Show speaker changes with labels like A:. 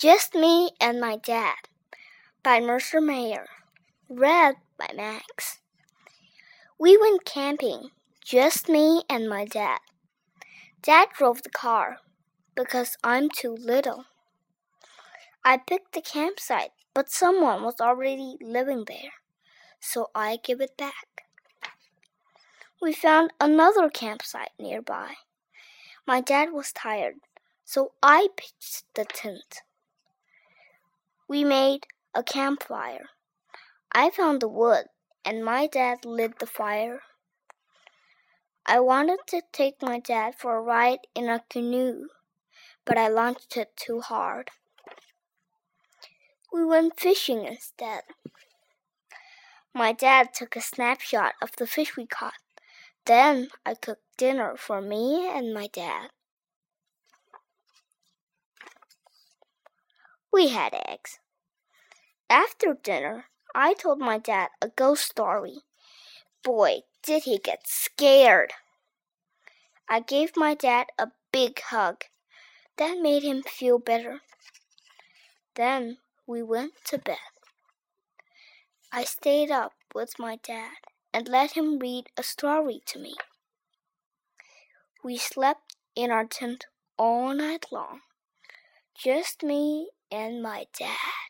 A: Just Me and My Dad by Mercer Mayer. Read by Max. We went camping, just me and my dad. Dad drove the car because I'm too little. I picked the campsite, but someone was already living there, so I give it back. We found another campsite nearby. My dad was tired, so I pitched the tent. We made a campfire. I found the wood, and my dad lit the fire. I wanted to take my dad for a ride in a canoe, but I launched it too hard. We went fishing instead. My dad took a snapshot of the fish we caught. Then I cooked dinner for me and my dad. We had eggs. After dinner, I told my dad a ghost story. Boy, did he get scared! I gave my dad a big hug. That made him feel better. Then we went to bed. I stayed up with my dad and let him read a story to me. We slept in our tent all night long, just me and my dad.